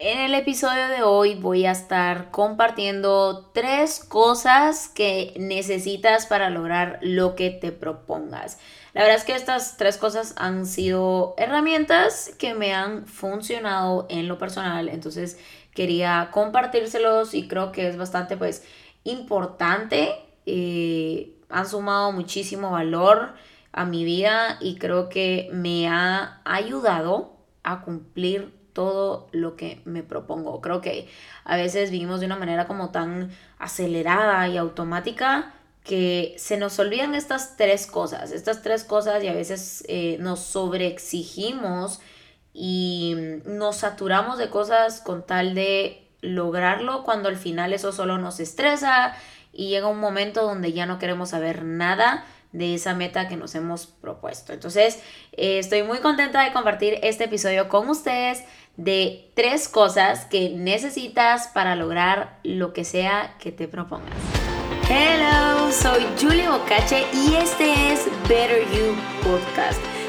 En el episodio de hoy voy a estar compartiendo tres cosas que necesitas para lograr lo que te propongas. La verdad es que estas tres cosas han sido herramientas que me han funcionado en lo personal, entonces quería compartírselos y creo que es bastante pues importante. Eh, han sumado muchísimo valor a mi vida y creo que me ha ayudado a cumplir todo lo que me propongo. Creo que a veces vivimos de una manera como tan acelerada y automática que se nos olvidan estas tres cosas, estas tres cosas y a veces eh, nos sobreexigimos y nos saturamos de cosas con tal de lograrlo cuando al final eso solo nos estresa y llega un momento donde ya no queremos saber nada de esa meta que nos hemos propuesto. Entonces, eh, estoy muy contenta de compartir este episodio con ustedes de tres cosas que necesitas para lograr lo que sea que te propongas. Hello, soy Julie Bocache y este es Better You Podcast.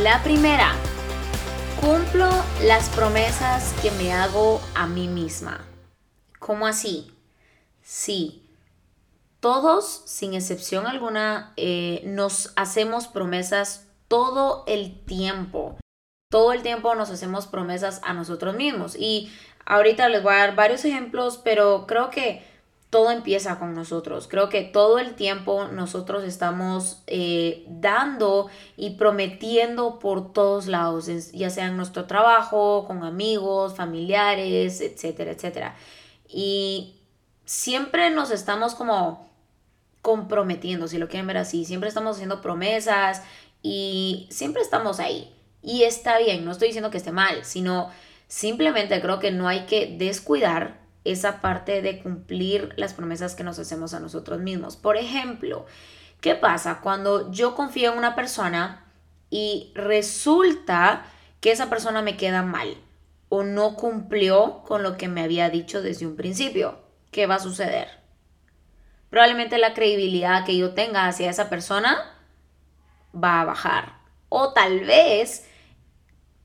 La primera, cumplo las promesas que me hago a mí misma. ¿Cómo así? Sí, todos, sin excepción alguna, eh, nos hacemos promesas todo el tiempo. Todo el tiempo nos hacemos promesas a nosotros mismos. Y ahorita les voy a dar varios ejemplos, pero creo que todo empieza con nosotros. Creo que todo el tiempo nosotros estamos eh, dando y prometiendo por todos lados, ya sea en nuestro trabajo, con amigos, familiares, etcétera, etcétera. Y siempre nos estamos como comprometiendo, si lo quieren ver así, siempre estamos haciendo promesas y siempre estamos ahí. Y está bien, no estoy diciendo que esté mal, sino simplemente creo que no hay que descuidar esa parte de cumplir las promesas que nos hacemos a nosotros mismos. Por ejemplo, ¿qué pasa cuando yo confío en una persona y resulta que esa persona me queda mal o no cumplió con lo que me había dicho desde un principio? ¿qué va a suceder? Probablemente la credibilidad que yo tenga hacia esa persona va a bajar. O tal vez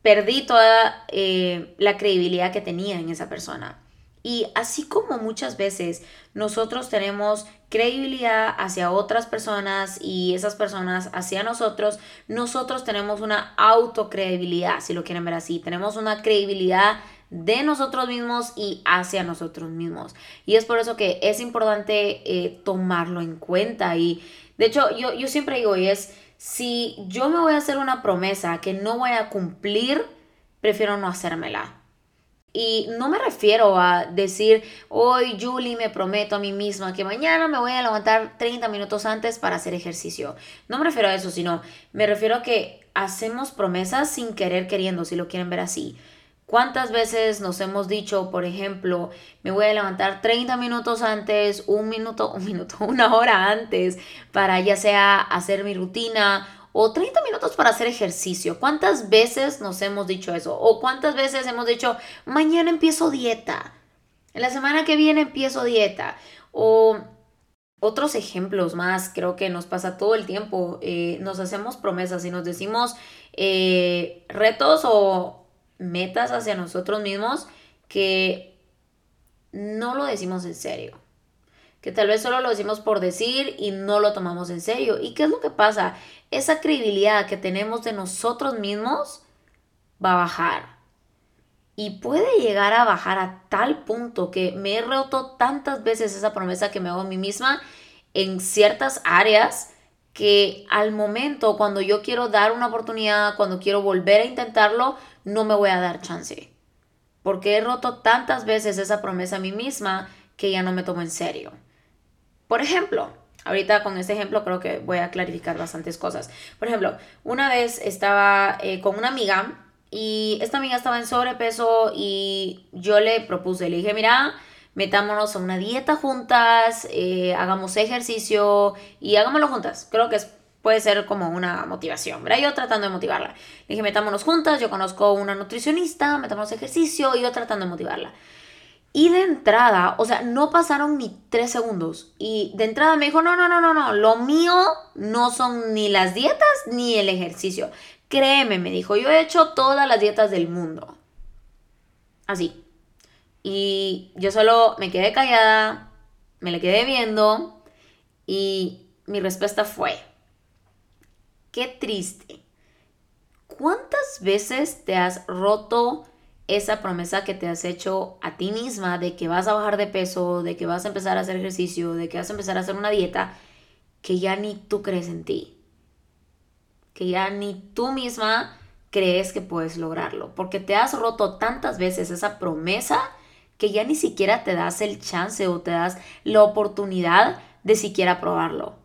perdí toda eh, la credibilidad que tenía en esa persona. Y así como muchas veces nosotros tenemos credibilidad hacia otras personas y esas personas hacia nosotros, nosotros tenemos una autocredibilidad, si lo quieren ver así. Tenemos una credibilidad de nosotros mismos y hacia nosotros mismos. Y es por eso que es importante eh, tomarlo en cuenta. Y de hecho, yo, yo siempre digo, y es, si yo me voy a hacer una promesa que no voy a cumplir, prefiero no hacérmela. Y no me refiero a decir, hoy Julie me prometo a mí misma que mañana me voy a levantar 30 minutos antes para hacer ejercicio. No me refiero a eso, sino me refiero a que hacemos promesas sin querer queriendo, si lo quieren ver así. ¿Cuántas veces nos hemos dicho, por ejemplo, me voy a levantar 30 minutos antes, un minuto, un minuto, una hora antes para ya sea hacer mi rutina o 30 minutos para hacer ejercicio? ¿Cuántas veces nos hemos dicho eso? ¿O cuántas veces hemos dicho, mañana empiezo dieta? En la semana que viene empiezo dieta. O otros ejemplos más, creo que nos pasa todo el tiempo. Eh, nos hacemos promesas y nos decimos eh, retos o metas hacia nosotros mismos que no lo decimos en serio. Que tal vez solo lo decimos por decir y no lo tomamos en serio. ¿Y qué es lo que pasa? Esa credibilidad que tenemos de nosotros mismos va a bajar. Y puede llegar a bajar a tal punto que me he roto tantas veces esa promesa que me hago a mí misma en ciertas áreas que al momento, cuando yo quiero dar una oportunidad, cuando quiero volver a intentarlo, no me voy a dar chance. Porque he roto tantas veces esa promesa a mí misma que ya no me tomo en serio. Por ejemplo, ahorita con este ejemplo creo que voy a clarificar bastantes cosas. Por ejemplo, una vez estaba eh, con una amiga y esta amiga estaba en sobrepeso y yo le propuse, le dije, mira, metámonos a una dieta juntas, eh, hagamos ejercicio y hagámoslo juntas. Creo que puede ser como una motivación, ¿verdad? Yo tratando de motivarla. Le dije, metámonos juntas, yo conozco una nutricionista, metámonos ejercicio y yo tratando de motivarla. Y de entrada, o sea, no pasaron ni tres segundos. Y de entrada me dijo, no, no, no, no, no, lo mío no son ni las dietas ni el ejercicio. Créeme, me dijo, yo he hecho todas las dietas del mundo. Así. Y yo solo me quedé callada, me le quedé viendo y mi respuesta fue, qué triste. ¿Cuántas veces te has roto esa promesa que te has hecho a ti misma de que vas a bajar de peso, de que vas a empezar a hacer ejercicio, de que vas a empezar a hacer una dieta, que ya ni tú crees en ti? Que ya ni tú misma crees que puedes lograrlo, porque te has roto tantas veces esa promesa que ya ni siquiera te das el chance o te das la oportunidad de siquiera probarlo.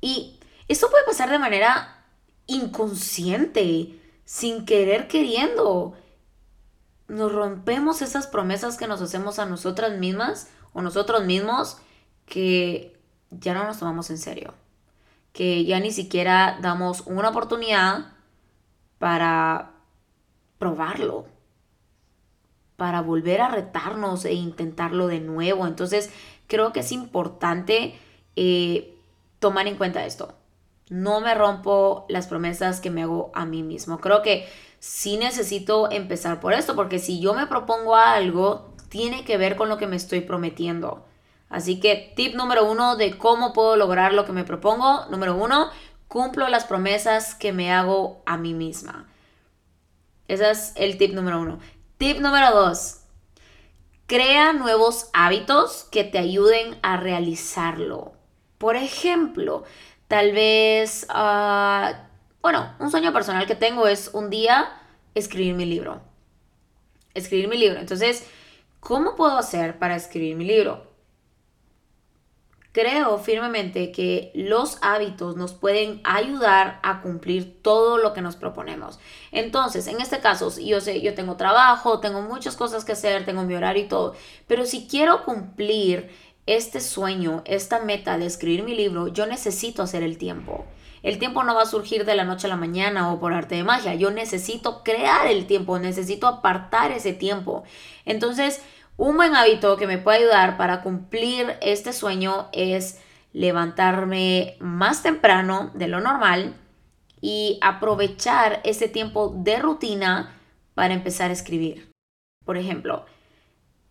Y esto puede pasar de manera inconsciente, sin querer queriendo. Nos rompemos esas promesas que nos hacemos a nosotras mismas o nosotros mismos que ya no nos tomamos en serio, que ya ni siquiera damos una oportunidad para probarlo para volver a retarnos e intentarlo de nuevo. Entonces, creo que es importante eh, tomar en cuenta esto. No me rompo las promesas que me hago a mí mismo. Creo que sí necesito empezar por esto, porque si yo me propongo algo, tiene que ver con lo que me estoy prometiendo. Así que tip número uno de cómo puedo lograr lo que me propongo. Número uno, cumplo las promesas que me hago a mí misma. Ese es el tip número uno. Tip número dos. Crea nuevos hábitos que te ayuden a realizarlo. Por ejemplo, tal vez, ah, bueno, un sueño personal que tengo es un día escribir mi libro. Escribir mi libro. Entonces, ¿cómo puedo hacer para escribir mi libro? Creo firmemente que los hábitos nos pueden ayudar a cumplir todo lo que nos proponemos. Entonces, en este caso, yo sé, yo tengo trabajo, tengo muchas cosas que hacer, tengo mi horario y todo, pero si quiero cumplir este sueño, esta meta de escribir mi libro, yo necesito hacer el tiempo. El tiempo no va a surgir de la noche a la mañana o por arte de magia. Yo necesito crear el tiempo, necesito apartar ese tiempo. Entonces, un buen hábito que me puede ayudar para cumplir este sueño es levantarme más temprano de lo normal y aprovechar ese tiempo de rutina para empezar a escribir. Por ejemplo,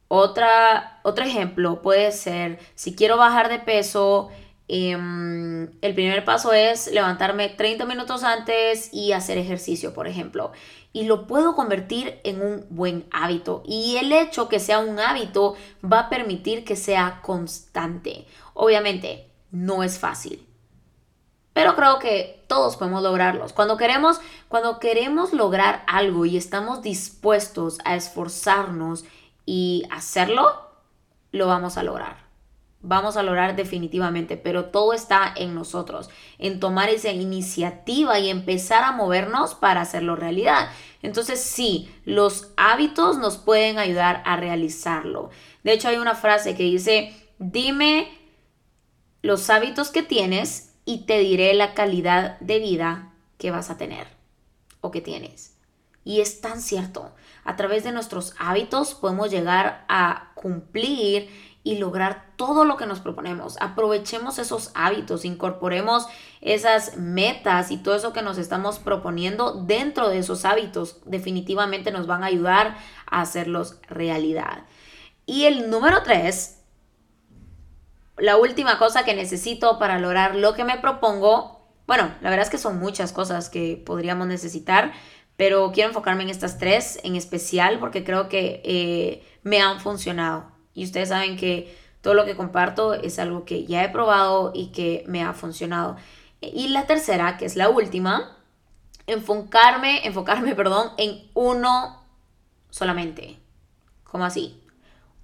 otra, otro ejemplo puede ser si quiero bajar de peso, em, el primer paso es levantarme 30 minutos antes y hacer ejercicio, por ejemplo y lo puedo convertir en un buen hábito. Y el hecho que sea un hábito va a permitir que sea constante. Obviamente, no es fácil. Pero creo que todos podemos lograrlos. Cuando queremos, cuando queremos lograr algo y estamos dispuestos a esforzarnos y hacerlo, lo vamos a lograr vamos a lograr definitivamente, pero todo está en nosotros, en tomar esa iniciativa y empezar a movernos para hacerlo realidad. Entonces sí, los hábitos nos pueden ayudar a realizarlo. De hecho, hay una frase que dice, dime los hábitos que tienes y te diré la calidad de vida que vas a tener o que tienes. Y es tan cierto. A través de nuestros hábitos podemos llegar a cumplir y lograr todo lo que nos proponemos. Aprovechemos esos hábitos, incorporemos esas metas y todo eso que nos estamos proponiendo dentro de esos hábitos. Definitivamente nos van a ayudar a hacerlos realidad. Y el número tres, la última cosa que necesito para lograr lo que me propongo, bueno, la verdad es que son muchas cosas que podríamos necesitar, pero quiero enfocarme en estas tres en especial porque creo que eh, me han funcionado y ustedes saben que todo lo que comparto es algo que ya he probado y que me ha funcionado. Y la tercera, que es la última, enfocarme, enfocarme, perdón, en uno solamente. ¿Cómo así?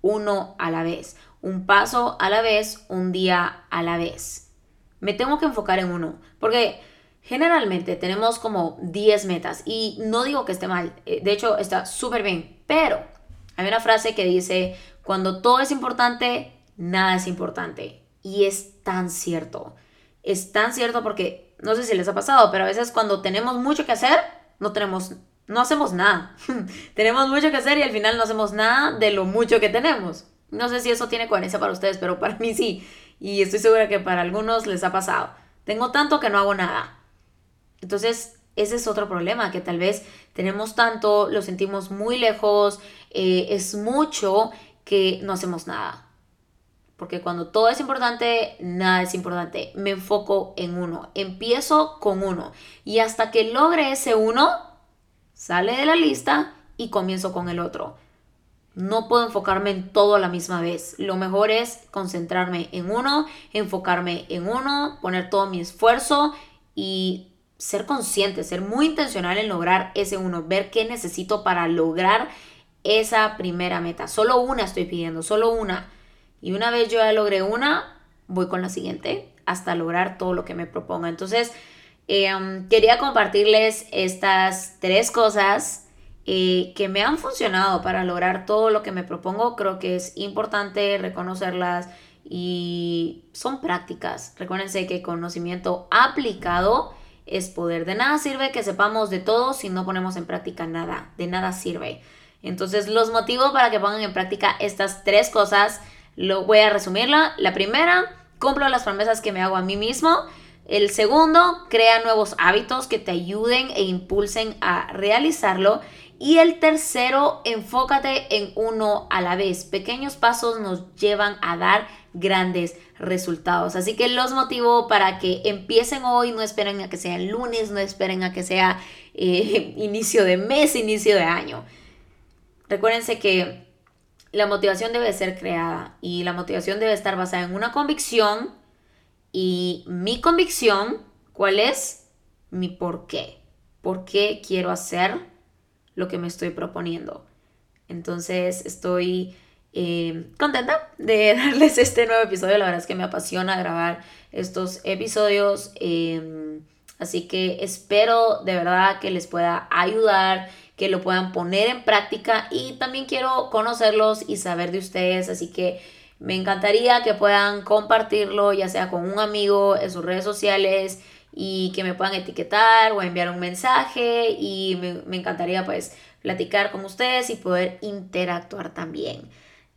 Uno a la vez. Un paso a la vez, un día a la vez. Me tengo que enfocar en uno. Porque Generalmente tenemos como 10 metas y no digo que esté mal, eh, de hecho está súper bien, pero hay una frase que dice, cuando todo es importante, nada es importante. Y es tan cierto. Es tan cierto porque no sé si les ha pasado, pero a veces cuando tenemos mucho que hacer, no tenemos no hacemos nada. tenemos mucho que hacer y al final no hacemos nada de lo mucho que tenemos. No sé si eso tiene coherencia para ustedes, pero para mí sí. Y estoy segura que para algunos les ha pasado. Tengo tanto que no hago nada. Entonces, ese es otro problema, que tal vez tenemos tanto, lo sentimos muy lejos, eh, es mucho que no hacemos nada. Porque cuando todo es importante, nada es importante. Me enfoco en uno. Empiezo con uno. Y hasta que logre ese uno, sale de la lista y comienzo con el otro. No puedo enfocarme en todo a la misma vez. Lo mejor es concentrarme en uno, enfocarme en uno, poner todo mi esfuerzo y ser consciente, ser muy intencional en lograr ese uno, ver qué necesito para lograr esa primera meta. Solo una estoy pidiendo, solo una. Y una vez yo ya logré una, voy con la siguiente hasta lograr todo lo que me proponga. Entonces, Em, quería compartirles estas tres cosas eh, que me han funcionado para lograr todo lo que me propongo. Creo que es importante reconocerlas y son prácticas. Recuérdense que conocimiento aplicado es poder. De nada sirve que sepamos de todo si no ponemos en práctica nada. De nada sirve. Entonces los motivos para que pongan en práctica estas tres cosas, lo voy a resumirla. La primera, cumplo las promesas que me hago a mí mismo. El segundo, crea nuevos hábitos que te ayuden e impulsen a realizarlo. Y el tercero, enfócate en uno a la vez. Pequeños pasos nos llevan a dar grandes resultados. Así que los motivo para que empiecen hoy, no esperen a que sea el lunes, no esperen a que sea eh, inicio de mes, inicio de año. Recuérdense que la motivación debe ser creada y la motivación debe estar basada en una convicción y mi convicción, ¿cuál es? Mi por qué. ¿Por qué quiero hacer lo que me estoy proponiendo? Entonces estoy eh, contenta de darles este nuevo episodio. La verdad es que me apasiona grabar estos episodios. Em, así que espero de verdad que les pueda ayudar, que lo puedan poner en práctica y también quiero conocerlos y saber de ustedes. Así que me encantaría que puedan compartirlo, ya sea con un amigo en sus redes sociales y que me puedan etiquetar o enviar un mensaje y me, encantaría pues platicar con ustedes y poder interactuar también.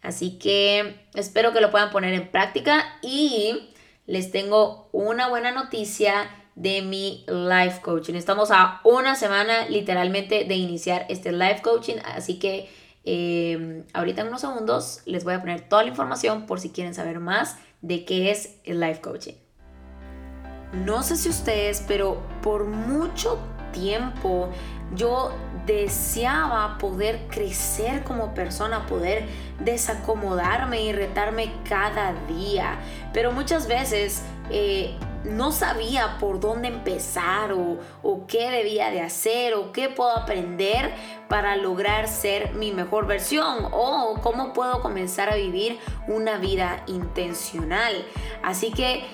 Así que espero que lo puedan poner en práctica y les tengo una buena noticia de mi life coaching. Estamos a una semana literalmente de iniciar este life coaching, así que Em, ahorita en unos segundos les voy a poner toda la información por si quieren saber más de qué es el life coaching. No sé si ustedes, pero por mucho tiempo yo deseaba poder crecer como persona, poder desacomodarme y retarme cada día. Pero muchas veces eh, no sabía por dónde empezar o, qué debía de hacer o qué puedo aprender para lograr ser mi mejor versión o cómo puedo comenzar a vivir una vida intencional. Así que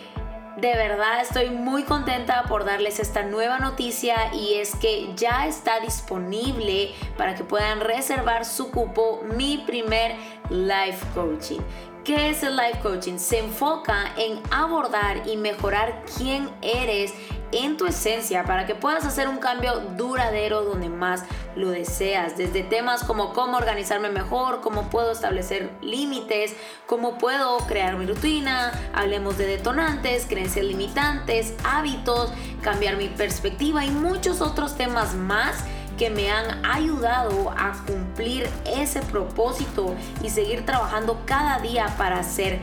de verdad estoy muy contenta por darles esta nueva noticia y es que ya está disponible para que puedan reservar su cupo mi primer life coaching. ¿Qué es el life coaching? Se enfoca en abordar y mejorar quién eres en tu esencia para que puedas hacer un cambio duradero donde más lo deseas. Desde temas como cómo organizarme mejor, cómo puedo establecer límites, cómo puedo crear mi rutina, hablemos de detonantes, creencias limitantes, hábitos, cambiar mi perspectiva y muchos otros temas más que me han ayudado a cumplir ese propósito y seguir trabajando cada día para ser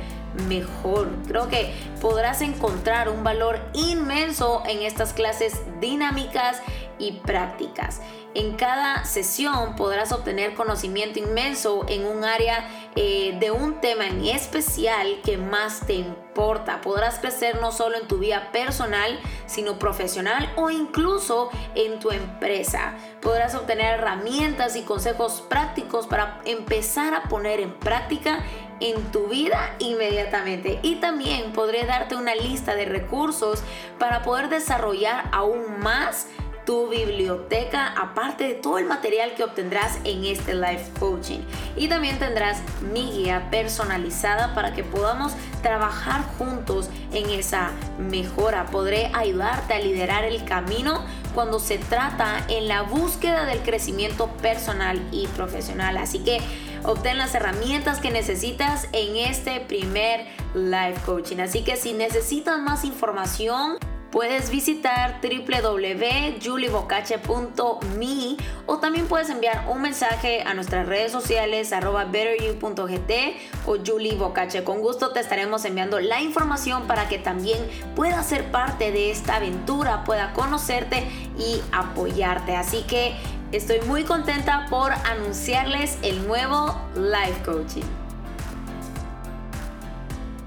mejor. Creo que podrás encontrar un valor inmenso en estas clases dinámicas y prácticas. En cada sesión podrás obtener conocimiento inmenso en un área eh, de un tema en especial que más te importa. Podrás crecer no solo en tu vida personal, sino profesional o incluso en tu empresa. Podrás obtener herramientas y consejos prácticos para empezar a poner en práctica en tu vida inmediatamente. Y también podré darte una lista de recursos para poder desarrollar aún más tu biblioteca, aparte de todo el material que obtendrás en este life coaching. Y también tendrás mi guía personalizada para que podamos trabajar juntos en esa mejora. Podré ayudarte a liderar el camino cuando se trata en la búsqueda del crecimiento personal y profesional. Así que obtén las herramientas que necesitas en este primer life coaching. Así que si necesitas más información, Puedes visitar www.juliebocache.me o también puedes enviar un mensaje a nuestras redes sociales arroba betteryou.gt o juliebocache. Con gusto te estaremos enviando la información para que también puedas ser parte de esta aventura, pueda conocerte y apoyarte. Así que estoy muy contenta por anunciarles el nuevo Life Coaching.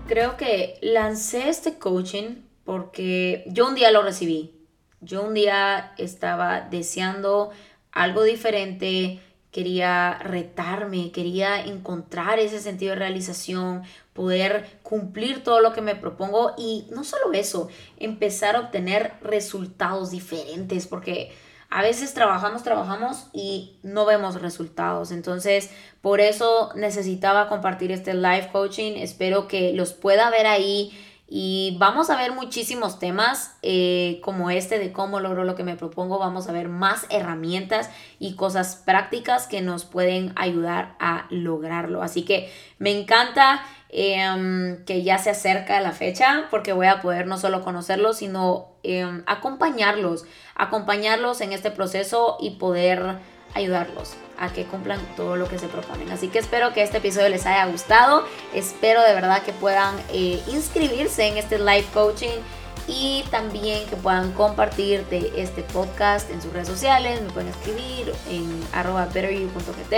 Creo que lancé este coaching porque yo un día lo recibí. Yo un día estaba deseando algo diferente, quería retarme, quería encontrar ese sentido de realización, poder cumplir todo lo que me propongo y no solo eso, empezar a obtener resultados diferentes, porque a veces trabajamos, trabajamos y no vemos resultados. Entonces, por eso necesitaba compartir este live coaching. Espero que los pueda ver ahí y vamos a ver muchísimos temas eh, como este de cómo logro lo que me propongo. Vamos a ver más herramientas y cosas prácticas que nos pueden ayudar a lograrlo. Así que me encanta em, que ya se acerca la fecha porque voy a poder no solo conocerlos, sino em, acompañarlos, acompañarlos en este proceso y poder ayudarlos a que cumplan todo lo que se proponen. Así que espero que este episodio les haya gustado. Espero de verdad que puedan eh, inscribirse en este live coaching y también que puedan compartir este podcast en sus redes sociales. Me pueden escribir en arroba betteryou.gt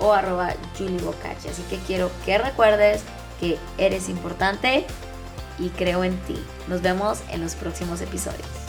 o. Así que quiero que recuerdes que eres importante y creo en ti. Nos vemos en los próximos episodios.